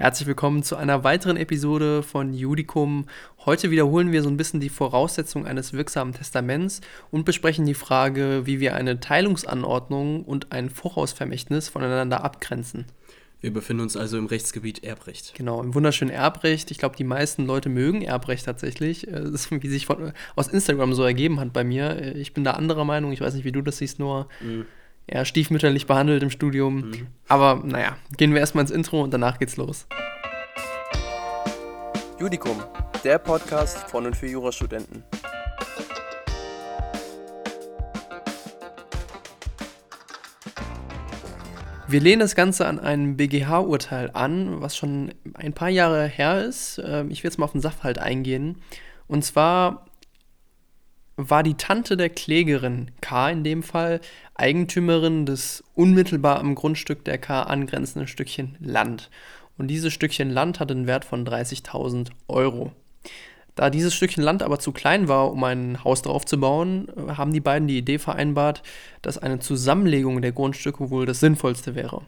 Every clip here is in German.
Herzlich willkommen zu einer weiteren Episode von Judicum. Heute wiederholen wir so ein bisschen die Voraussetzungen eines wirksamen Testaments und besprechen die Frage, wie wir eine Teilungsanordnung und ein Vorausvermächtnis voneinander abgrenzen. Wir befinden uns also im Rechtsgebiet Erbrecht. Genau, im wunderschönen Erbrecht. Ich glaube, die meisten Leute mögen Erbrecht tatsächlich. Äh, das ist, wie sich von, aus Instagram so ergeben hat bei mir. Äh, ich bin da anderer Meinung. Ich weiß nicht, wie du das siehst, Noah. Mhm ja, stiefmütterlich behandelt im Studium. Mhm. Aber naja, gehen wir erstmal ins Intro und danach geht's los. Judikum, der Podcast von und für Jurastudenten. Wir lehnen das Ganze an ein BGH-Urteil an, was schon ein paar Jahre her ist. Ähm, ich will jetzt mal auf den Sachverhalt eingehen. Und zwar war die Tante der Klägerin K in dem Fall Eigentümerin des unmittelbar am Grundstück der K angrenzenden Stückchen Land. Und dieses Stückchen Land hatte einen Wert von 30.000 Euro. Da dieses Stückchen Land aber zu klein war, um ein Haus drauf zu bauen, haben die beiden die Idee vereinbart, dass eine Zusammenlegung der Grundstücke wohl das Sinnvollste wäre.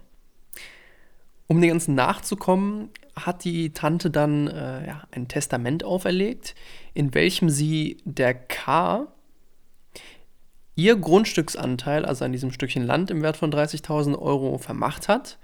Um dem Ganzen nachzukommen, hat die Tante dann äh, ja, ein Testament auferlegt, in welchem sie der K ihr Grundstücksanteil, also an diesem Stückchen Land im Wert von 30.000 Euro, vermacht hat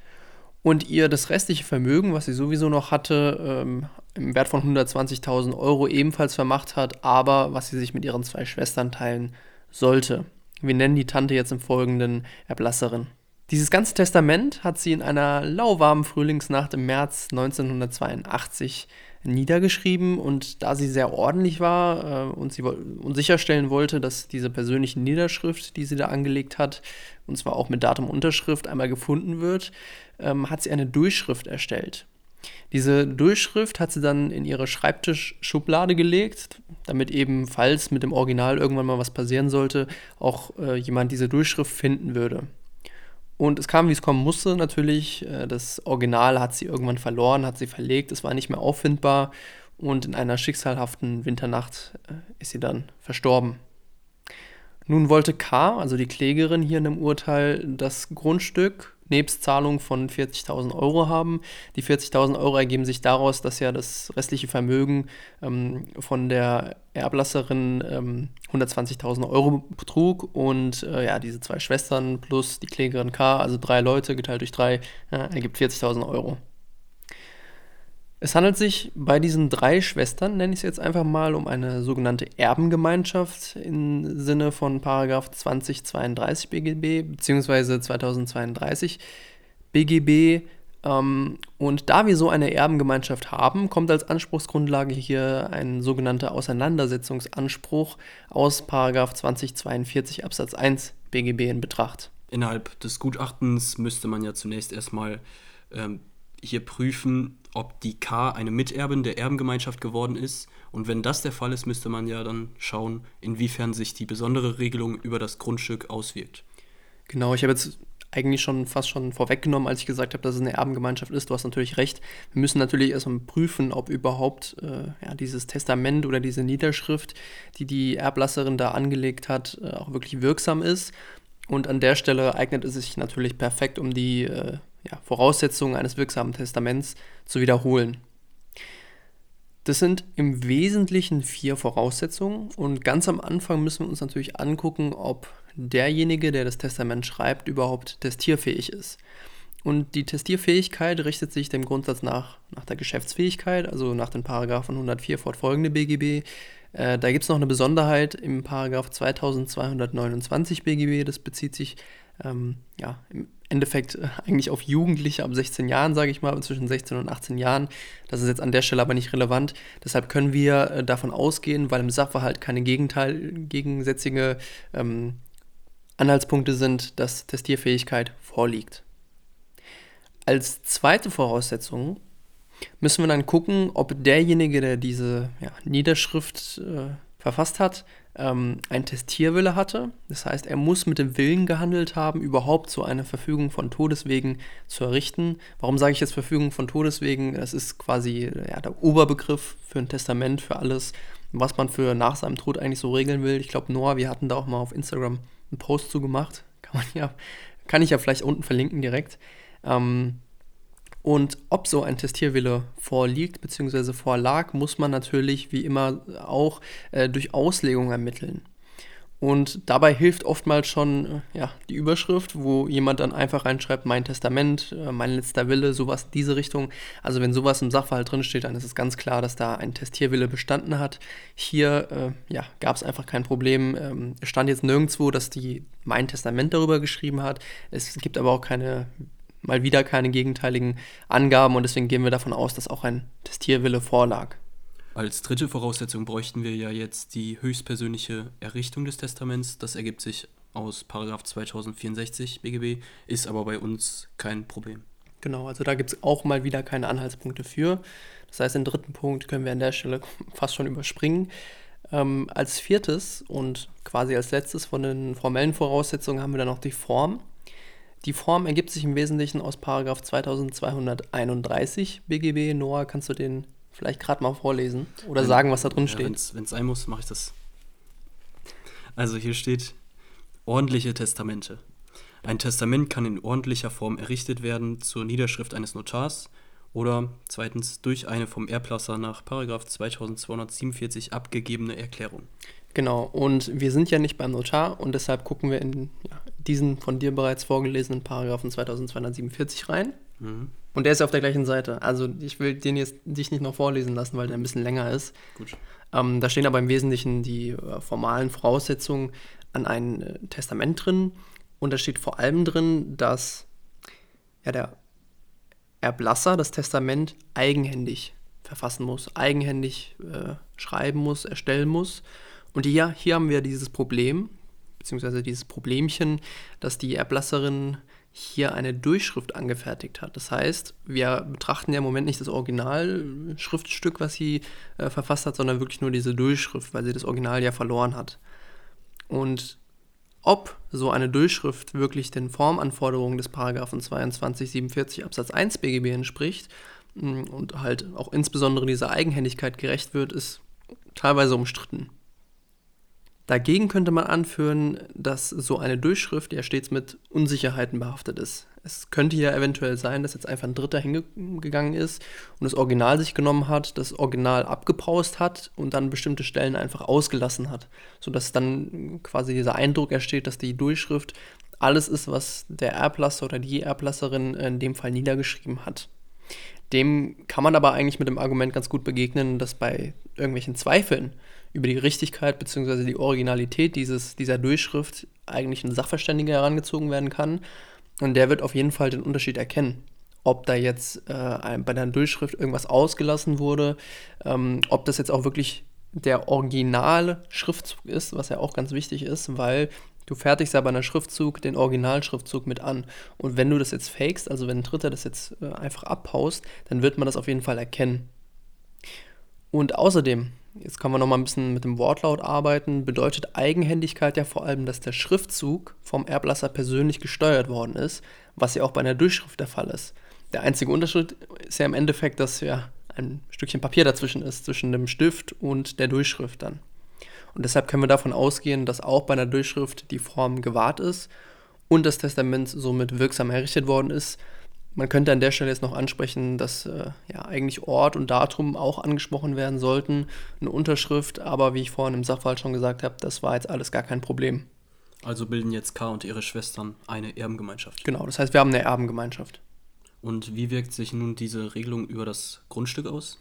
und ihr das restliche Vermögen, was sie sowieso noch hatte, ähm, im Wert von 120.000 Euro ebenfalls vermacht hat, aber was sie sich mit ihren zwei Schwestern teilen sollte. Wir nennen die Tante jetzt im Folgenden Erblasserin. Dieses ganze Testament hat sie in einer lauwarmen Frühlingsnacht im März 1982 niedergeschrieben und da sie sehr ordentlich war äh, und sie und sicherstellen wollte, dass diese persönliche Niederschrift, die sie da angelegt hat, und zwar auch mit Datum Unterschrift einmal gefunden wird, ähm, hat sie eine Durchschrift erstellt. Diese Durchschrift hat sie dann in ihre Schreibtischschublade gelegt, damit eben, falls mit dem Original irgendwann mal was passieren sollte, auch äh, jemand diese Durchschrift finden würde. Und es kam, wie es kommen musste, natürlich. Äh, das Original hat sie irgendwann verloren, hat sie verlegt, es war nicht mehr auffindbar und in einer schicksalhaften Winternacht äh, ist sie dann verstorben. Nun wollte K., also die Klägerin hier in dem Urteil, das Grundstück nebst Zahlung von 40.000 Euro haben. Die 40.000 Euro ergeben sich daraus, dass ja das restliche Vermögen ähm, von der Erblasserin ähm, 120.000 Euro betrug und äh, ja, diese zwei Schwestern plus die Klägerin K, also drei Leute geteilt durch drei, äh, ergibt 40.000 Euro. Es handelt sich bei diesen drei Schwestern, nenne ich es jetzt einfach mal, um eine sogenannte Erbengemeinschaft im Sinne von Paragraph 2032 BGB bzw. 2032 BGB. Ähm, und da wir so eine Erbengemeinschaft haben, kommt als Anspruchsgrundlage hier ein sogenannter Auseinandersetzungsanspruch aus Paragraph 2042 Absatz 1 BGB in Betracht. Innerhalb des Gutachtens müsste man ja zunächst erstmal ähm, hier prüfen, ob die K eine Miterbin der Erbengemeinschaft geworden ist. Und wenn das der Fall ist, müsste man ja dann schauen, inwiefern sich die besondere Regelung über das Grundstück auswirkt. Genau, ich habe jetzt eigentlich schon fast schon vorweggenommen, als ich gesagt habe, dass es eine Erbengemeinschaft ist. Du hast natürlich recht. Wir müssen natürlich erstmal prüfen, ob überhaupt äh, ja, dieses Testament oder diese Niederschrift, die die Erblasserin da angelegt hat, äh, auch wirklich wirksam ist. Und an der Stelle eignet es sich natürlich perfekt, um die äh, ja, Voraussetzungen eines wirksamen Testaments zu wiederholen. Das sind im Wesentlichen vier Voraussetzungen und ganz am Anfang müssen wir uns natürlich angucken, ob derjenige, der das Testament schreibt, überhaupt testierfähig ist. Und die Testierfähigkeit richtet sich dem Grundsatz nach, nach der Geschäftsfähigkeit, also nach den Paragraphen 104 fortfolgende BGB. Äh, da gibt es noch eine Besonderheit im Paragraph 2229 BGB, das bezieht sich ähm, ja, im Endeffekt äh, eigentlich auf Jugendliche ab 16 Jahren, sage ich mal, zwischen 16 und 18 Jahren. Das ist jetzt an der Stelle aber nicht relevant. Deshalb können wir äh, davon ausgehen, weil im Sachverhalt keine Gegenteil, gegensätzige ähm, Anhaltspunkte sind, dass Testierfähigkeit vorliegt. Als zweite Voraussetzung müssen wir dann gucken, ob derjenige, der diese ja, Niederschrift äh, verfasst hat, ähm, ein Testierwille hatte. Das heißt, er muss mit dem Willen gehandelt haben, überhaupt so eine Verfügung von Todeswegen zu errichten. Warum sage ich jetzt Verfügung von Todeswegen? Das ist quasi ja, der Oberbegriff für ein Testament, für alles, was man für nach seinem Tod eigentlich so regeln will. Ich glaube, Noah, wir hatten da auch mal auf Instagram einen Post zu gemacht. Kann man ja, kann ich ja vielleicht unten verlinken direkt. Ähm, Und ob so ein Testierwille vorliegt bzw. vorlag, muss man natürlich wie immer auch äh, durch Auslegung ermitteln. Und dabei hilft oftmals schon äh, ja, die Überschrift, wo jemand dann einfach reinschreibt, mein Testament, äh, mein letzter Wille, sowas diese Richtung. Also wenn sowas im Sachverhalt drinsteht, dann ist es ganz klar, dass da ein Testierwille bestanden hat. Hier äh, ja, gab es einfach kein Problem. Ähm, es stand jetzt nirgendwo, dass die mein Testament darüber geschrieben hat. Es gibt aber auch keine, mal wieder keine gegenteiligen Angaben und deswegen gehen wir davon aus, dass auch ein Testierwille vorlag. Als dritte Voraussetzung bräuchten wir ja jetzt die höchstpersönliche Errichtung des Testaments. Das ergibt sich aus 2064 BGB, ist aber bei uns kein Problem. Genau, also da gibt es auch mal wieder keine Anhaltspunkte für. Das heißt, den dritten Punkt können wir an der Stelle fast schon überspringen. Ähm, als viertes und quasi als letztes von den formellen Voraussetzungen haben wir dann noch die Form. Die Form ergibt sich im Wesentlichen aus 2231 BGB. Noah, kannst du den vielleicht gerade mal vorlesen oder wenn, sagen, was da drin ja, steht. Wenn es sein muss, mache ich das. Also hier steht ordentliche Testamente. Ein Testament kann in ordentlicher Form errichtet werden zur Niederschrift eines Notars oder zweitens durch eine vom Erblasser nach 2247 abgegebene Erklärung. Genau, und wir sind ja nicht beim Notar und deshalb gucken wir in ja, diesen von dir bereits vorgelesenen Paragraphen 2247 rein. Mhm. Und der ist ja auf der gleichen Seite. Also ich will den jetzt dich nicht noch vorlesen lassen, weil der ein bisschen länger ist. Gut. Ähm, da stehen aber im Wesentlichen die äh, formalen Voraussetzungen an ein äh, Testament drin. Und da steht vor allem drin, dass ja, der Erblasser das Testament eigenhändig verfassen muss, eigenhändig äh, schreiben muss, erstellen muss. Und hier, hier haben wir dieses Problem, beziehungsweise dieses Problemchen, dass die Erblasserin hier eine Durchschrift angefertigt hat. Das heißt, wir betrachten ja im Moment nicht das Originalschriftstück, was sie äh, verfasst hat, sondern wirklich nur diese Durchschrift, weil sie das Original ja verloren hat. Und ob so eine Durchschrift wirklich den Formanforderungen des Paragraphen 2247 Absatz 1 BGB entspricht mm, und halt auch insbesondere dieser Eigenhändigkeit gerecht wird, ist teilweise umstritten. Dagegen könnte man anführen, dass so eine Durchschrift ja stets mit Unsicherheiten behaftet ist. Es könnte ja eventuell sein, dass jetzt einfach ein Dritter hingegangen ist und das Original sich genommen hat, das Original abgepaust hat und dann bestimmte Stellen einfach ausgelassen hat, sodass dann quasi dieser Eindruck entsteht, dass die Durchschrift alles ist, was der Erblasser oder die Erblasserin in dem Fall niedergeschrieben hat. Dem kann man aber eigentlich mit dem Argument ganz gut begegnen, dass bei irgendwelchen Zweifeln über die Richtigkeit bzw. die Originalität dieses, dieser Durchschrift eigentlich ein Sachverständiger herangezogen werden kann. Und der wird auf jeden Fall den Unterschied erkennen. Ob da jetzt äh, bei der Durchschrift irgendwas ausgelassen wurde, ähm, ob das jetzt auch wirklich der originale Schriftzug ist, was ja auch ganz wichtig ist, weil du fertigst ja bei einer Schriftzug den Originalschriftzug mit an. Und wenn du das jetzt fakest, also wenn ein Dritter das jetzt äh, einfach abhaust, dann wird man das auf jeden Fall erkennen. Und außerdem jetzt kann man noch mal ein bisschen mit dem Wortlaut arbeiten, bedeutet Eigenhändigkeit ja vor allem, dass der Schriftzug vom Erblasser persönlich gesteuert worden ist, was ja auch bei einer Durchschrift der Fall ist. Der einzige Unterschied ist ja im Endeffekt, dass ja ein Stückchen Papier dazwischen ist, zwischen dem Stift und der Durchschrift dann. Und deshalb können wir davon ausgehen, dass auch bei einer Durchschrift die Form gewahrt ist und das Testament somit wirksam errichtet worden ist, man könnte an der Stelle jetzt noch ansprechen, dass äh, ja eigentlich Ort und Datum auch angesprochen werden sollten, eine Unterschrift, aber wie ich vorhin im Sachverhalt schon gesagt habe, das war jetzt alles gar kein Problem. Also bilden jetzt K und ihre Schwestern eine Erbengemeinschaft. Genau, das heißt, wir haben eine Erbengemeinschaft. Und wie wirkt sich nun diese Regelung über das Grundstück aus?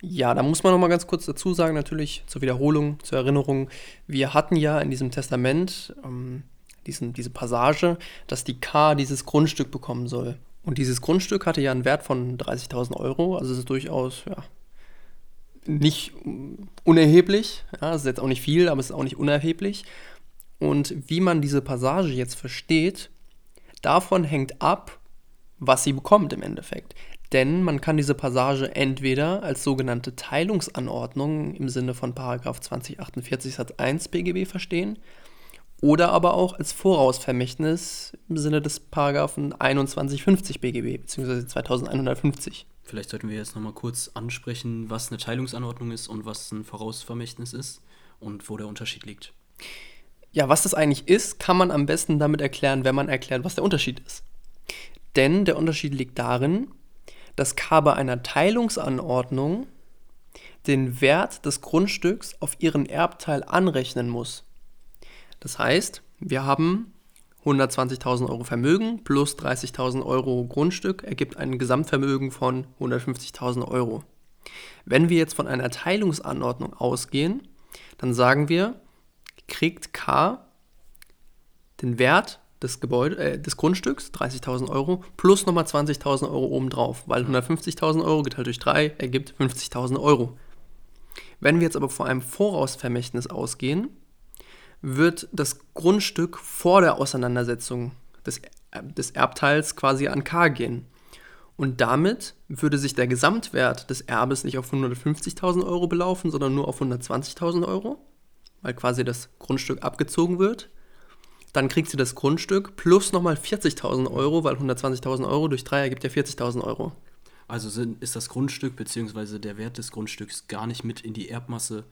Ja, da muss man noch mal ganz kurz dazu sagen, natürlich zur Wiederholung, zur Erinnerung, wir hatten ja in diesem Testament ähm, diesen, diese Passage, dass die K dieses Grundstück bekommen soll. Und dieses Grundstück hatte ja einen Wert von 30.000 Euro, also es ist durchaus ja, nicht unerheblich. Ja, es ist jetzt auch nicht viel, aber es ist auch nicht unerheblich. Und wie man diese Passage jetzt versteht, davon hängt ab, was sie bekommt im Endeffekt. Denn man kann diese Passage entweder als sogenannte Teilungsanordnung im Sinne von 2048 Satz 1 BGB verstehen, oder aber auch als Vorausvermächtnis im Sinne des Paragraphen 2150 BGB bzw. 2150. Vielleicht sollten wir jetzt nochmal kurz ansprechen, was eine Teilungsanordnung ist und was ein Vorausvermächtnis ist und wo der Unterschied liegt. Ja, was das eigentlich ist, kann man am besten damit erklären, wenn man erklärt, was der Unterschied ist. Denn der Unterschied liegt darin, dass K bei einer Teilungsanordnung den Wert des Grundstücks auf ihren Erbteil anrechnen muss. Das heißt, wir haben 120.000 Euro Vermögen plus 30.000 Euro Grundstück ergibt ein Gesamtvermögen von 150.000 Euro. Wenn wir jetzt von einer Teilungsanordnung ausgehen, dann sagen wir, kriegt K den Wert des, Gebäude, äh, des Grundstücks, 30.000 Euro, plus nochmal 20.000 Euro obendrauf, weil 150.000 Euro geteilt durch 3 ergibt 50.000 Euro. Wenn wir jetzt aber vor einem Vorausvermächtnis ausgehen, wird das Grundstück vor der Auseinandersetzung des, des Erbteils quasi an K gehen. Und damit würde sich der Gesamtwert des Erbes nicht auf 150.000 Euro belaufen, sondern nur auf 120.000 Euro, weil quasi das Grundstück abgezogen wird. Dann kriegt sie das Grundstück plus nochmal 40.000 Euro, weil 120.000 Euro durch 3 ergibt ja 40.000 Euro. Also sind, ist das Grundstück bzw. der Wert des Grundstücks gar nicht mit in die Erbmasse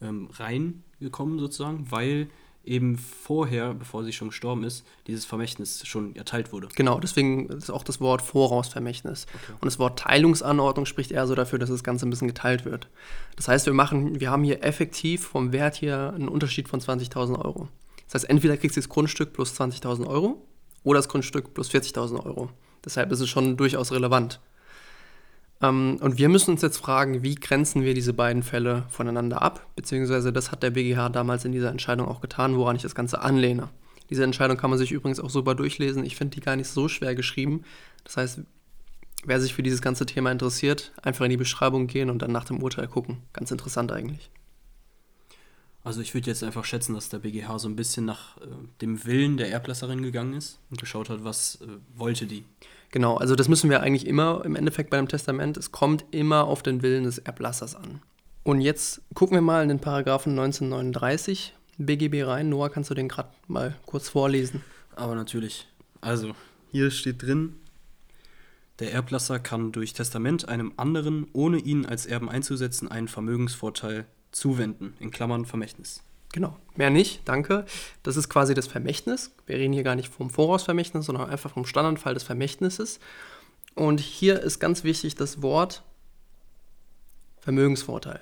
ähm, reingekommen sozusagen, weil eben vorher, bevor sie schon gestorben ist, dieses Vermächtnis schon erteilt wurde. Genau, deswegen ist auch das Wort Vorausvermächtnis. Okay. Und das Wort Teilungsanordnung spricht eher so dafür, dass das Ganze ein bisschen geteilt wird. Das heißt, wir machen, wir haben hier effektiv vom Wert hier einen Unterschied von 20.000 Euro. Das heißt, entweder kriegst du das Grundstück plus 20.000 Euro oder das Grundstück plus 40.000 Euro. Deshalb ist es schon durchaus relevant. Ähm, und wir müssen uns jetzt fragen, wie grenzen wir diese beiden Fälle voneinander ab? Beziehungsweise das hat der BGH damals in dieser Entscheidung auch getan, woran ich das Ganze anlehne. Diese Entscheidung kann man sich übrigens auch super durchlesen. Ich finde die gar nicht so schwer geschrieben. Das heißt, wer sich für dieses ganze Thema interessiert, einfach in die Beschreibung gehen und dann nach dem Urteil gucken. Ganz interessant eigentlich. Also ich würde jetzt einfach schätzen, dass der BGH so ein bisschen nach äh, dem Willen der Erblasserin gegangen ist und geschaut hat, was äh, wollte die. Genau, also das müssen wir eigentlich immer im Endeffekt bei einem Testament. Es kommt immer auf den Willen des Erblassers an. Und jetzt gucken wir mal in den Paragraphen 1939 BGB rein. Noah, kannst du den gerade mal kurz vorlesen? Aber natürlich. Also, hier steht drin, der Erblasser kann durch Testament einem anderen, ohne ihn als Erben einzusetzen, einen Vermögensvorteil zuwenden, in Klammern Vermächtnis. Genau, mehr nicht, danke. Das ist quasi das Vermächtnis. Wir reden hier gar nicht vom Vorausvermächtnis, sondern einfach vom Standardfall des Vermächtnisses. Und hier ist ganz wichtig das Wort Vermögensvorteil.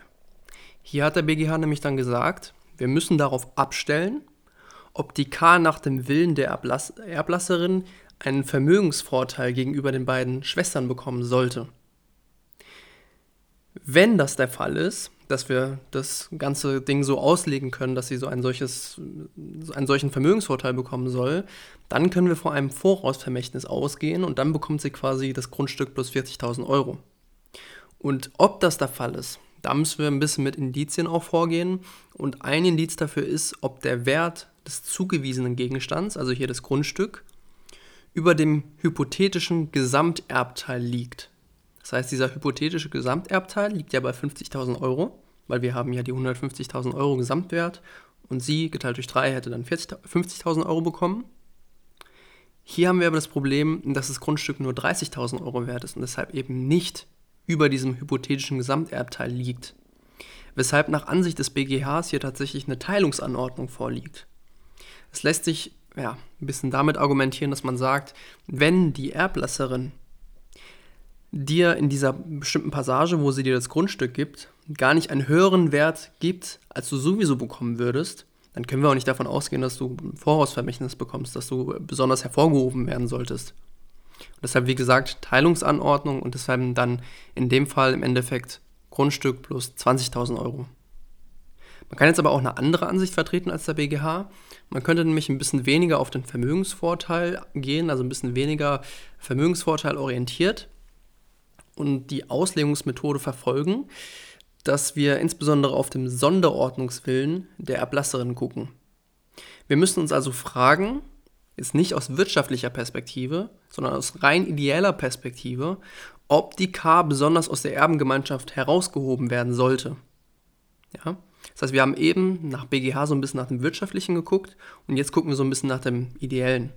Hier hat der BGH nämlich dann gesagt, wir müssen darauf abstellen, ob die K nach dem Willen der Erblass Erblasserin einen Vermögensvorteil gegenüber den beiden Schwestern bekommen sollte. Wenn das der Fall ist, dass wir das ganze Ding so auslegen können, dass sie so ein solches, einen solchen Vermögensvorteil bekommen soll, dann können wir vor einem Vorausvermächtnis ausgehen und dann bekommt sie quasi das Grundstück plus 40.000 Euro. Und ob das der Fall ist, da müssen wir ein bisschen mit Indizien auch vorgehen. Und ein Indiz dafür ist, ob der Wert des zugewiesenen Gegenstands, also hier das Grundstück, über dem hypothetischen Gesamterbteil liegt. Das heißt, dieser hypothetische Gesamterbteil liegt ja bei 50.000 Euro, weil wir haben ja die 150.000 Euro Gesamtwert und sie geteilt durch 3 hätte dann 50.000 Euro bekommen. Hier haben wir aber das Problem, dass das Grundstück nur 30.000 Euro wert ist und deshalb eben nicht über diesem hypothetischen Gesamterbteil liegt. Weshalb nach Ansicht des BGHs hier tatsächlich eine Teilungsanordnung vorliegt. Es lässt sich ja, ein bisschen damit argumentieren, dass man sagt, wenn die Erblasserin dir in dieser bestimmten Passage, wo sie dir das Grundstück gibt, gar nicht einen höheren Wert gibt, als du sowieso bekommen würdest, dann können wir auch nicht davon ausgehen, dass du ein Vorausvermächtnis bekommst, dass du besonders hervorgehoben werden solltest. Und deshalb, wie gesagt, Teilungsanordnung und deshalb dann in dem Fall im Endeffekt Grundstück plus 20.000 Euro. Man kann jetzt aber auch eine andere Ansicht vertreten als der BGH. Man könnte nämlich ein bisschen weniger auf den Vermögensvorteil gehen, also ein bisschen weniger Vermögensvorteil orientiert und die Auslegungsmethode verfolgen, dass wir insbesondere auf dem Sonderordnungswillen der Erblasserin gucken. Wir müssen uns also fragen, ist nicht aus wirtschaftlicher Perspektive, sondern aus rein ideeller Perspektive, ob die K besonders aus der Erbengemeinschaft herausgehoben werden sollte. Ja? Das heißt, wir haben eben nach BGH so ein bisschen nach dem Wirtschaftlichen geguckt und jetzt gucken wir so ein bisschen nach dem Ideellen.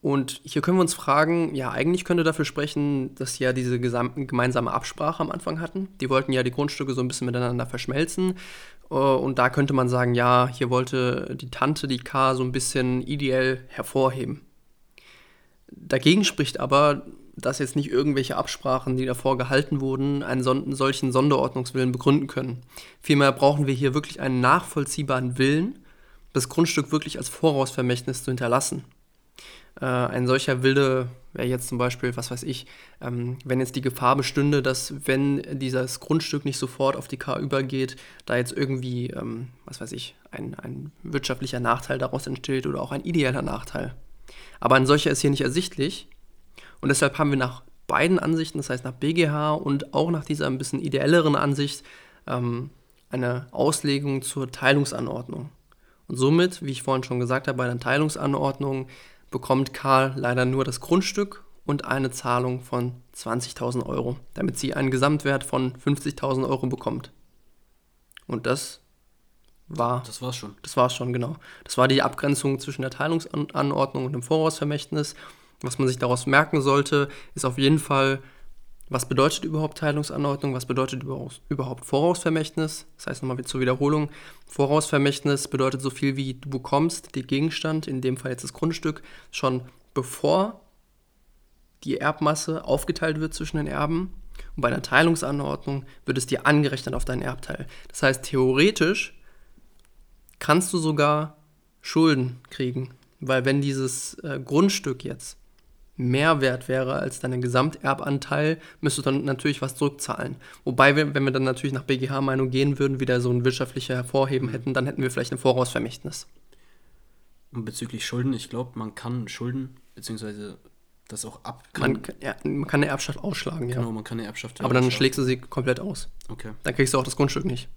Und hier können wir uns fragen, ja, eigentlich könnte dafür sprechen, dass sie ja diese gemeinsame Absprache am Anfang hatten. Die wollten ja die Grundstücke so ein bisschen miteinander verschmelzen. Äh, und da könnte man sagen, ja, hier wollte die Tante die K so ein bisschen ideell hervorheben. Dagegen spricht aber, dass jetzt nicht irgendwelche Absprachen, die davor gehalten wurden, einen solchen Sonderordnungswillen begründen können. Vielmehr brauchen wir hier wirklich einen nachvollziehbaren Willen, das Grundstück wirklich als Vorausvermächtnis zu hinterlassen. Äh, ein solcher Wilde wäre jetzt zum Beispiel, was weiß ich, ähm, wenn jetzt die Gefahr bestünde, dass wenn dieses Grundstück nicht sofort auf die K übergeht, da jetzt irgendwie, ähm, was weiß ich, ein, ein wirtschaftlicher Nachteil daraus entsteht oder auch ein ideeller Nachteil. Aber ein solcher ist hier nicht ersichtlich und deshalb haben wir nach beiden Ansichten, das heißt nach BGH und auch nach dieser ein bisschen ideelleren Ansicht, ähm, eine Auslegung zur Teilungsanordnung. Und somit, wie ich vorhin schon gesagt habe, bei einer Teilungsanordnung bekommt Karl leider nur das Grundstück und eine Zahlung von 20.000 Euro, damit sie einen Gesamtwert von 50.000 Euro bekommt. Und das war. Das war's schon. Das war's schon, genau. Das war die Abgrenzung zwischen der Teilungsanordnung und dem Vorausvermächtnis. Was man sich daraus merken sollte, ist auf jeden Fall, was bedeutet überhaupt Teilungsanordnung, was bedeutet überhaupt Vorausvermächtnis. Das heißt nochmal zur Wiederholung, Vorausvermächtnis bedeutet so viel wie du bekommst den Gegenstand, in dem Fall jetzt das Grundstück, schon bevor die Erbmasse aufgeteilt wird zwischen den Erben. Und bei einer Teilungsanordnung wird es dir angerechnet auf deinen Erbteil. Das heißt, theoretisch kannst du sogar Schulden kriegen. Weil wenn dieses äh, Grundstück jetzt mehr wert wäre als dein Gesamterbanteil, müsstest du dann natürlich was zurückzahlen. Wobei, wir, wenn wir dann natürlich nach BGH-Meinung gehen würden, wieder so ein wirtschaftlicher Hervorheben hätten, dann hätten wir vielleicht ein Vorausvermächtnis. Und bezüglich Schulden, ich glaube, man kann Schulden, beziehungsweise das auch ab. Man, ja, man kann eine Erbschaft ausschlagen, ja. Genau, man kann eine Erbschaft Aber dann schlägst du sie komplett aus. Okay. Dann kriegst du auch das Grundstück nicht.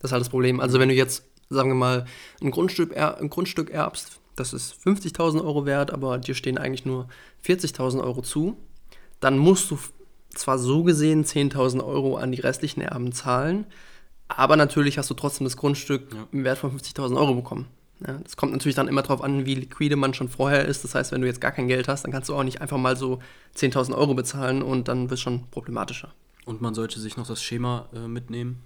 Das ist halt das Problem. Also wenn du jetzt, sagen wir mal, ein Grundstück, er, ein Grundstück erbst das ist 50.000 Euro wert, aber dir stehen eigentlich nur 40.000 Euro zu, dann musst du zwar so gesehen 10.000 Euro an die restlichen Erben zahlen, aber natürlich hast du trotzdem das Grundstück ja. im Wert von 50.000 Euro bekommen. Ja, das kommt natürlich dann immer darauf an, wie liquide man schon vorher ist. Das heißt, wenn du jetzt gar kein Geld hast, dann kannst du auch nicht einfach mal so 10.000 Euro bezahlen und dann wird es schon problematischer. Und man sollte sich noch das Schema äh, mitnehmen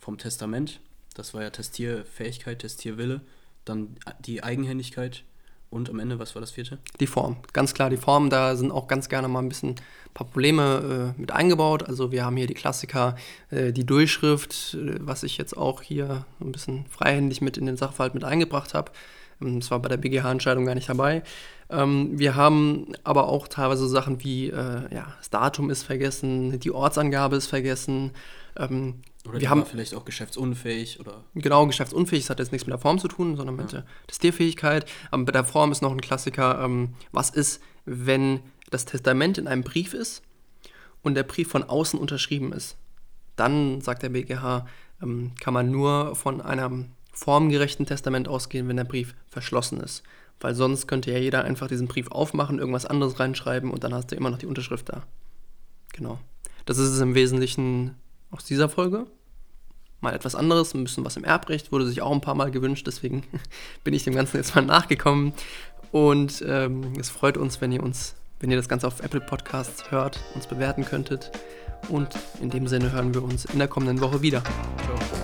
vom Testament. Das war ja Testierfähigkeit, Testierwille dann die Eigenhändigkeit und am Ende, was war das vierte? Die Form. Ganz klar, die Form, da sind auch ganz gerne mal ein bisschen ein paar Probleme äh, mit eingebaut. Also wir haben hier die Klassiker, äh, die Durchschrift, äh, was ich jetzt auch hier ein bisschen freihändig mit in den Sachverhalt mit eingebracht habe. Ähm, das war bei der BGH-Entscheidung gar nicht dabei. Ähm, wir haben aber auch teilweise Sachen wie, äh, ja, das Datum ist vergessen, die Ortsangabe ist vergessen. Ähm, oder wir haben vielleicht auch geschäftsunfähig oder. Genau, geschäftsunfähig, das hat jetzt nichts mit der Form zu tun, sondern mit ja. der Testierfähigkeit. Aber bei der Form ist noch ein Klassiker, ähm, was ist, wenn das Testament in einem Brief ist und der Brief von außen unterschrieben ist. Dann, sagt der BGH, ähm, kann man nur von einem formgerechten Testament ausgehen, wenn der Brief verschlossen ist. Weil sonst könnte ja jeder einfach diesen Brief aufmachen, irgendwas anderes reinschreiben und dann hast du immer noch die Unterschrift da. Genau. Das ist es im Wesentlichen aus dieser Folge. Mal etwas anderes, ein bisschen was im Erbrecht, wurde sich auch ein paar Mal gewünscht, deswegen bin ich dem Ganzen jetzt mal nachgekommen. Und ähm, es freut uns, wenn ihr uns, wenn ihr das Ganze auf Apple Podcasts hört, uns bewerten könntet. Und in dem Sinne hören wir uns in der kommenden Woche wieder. Ciao.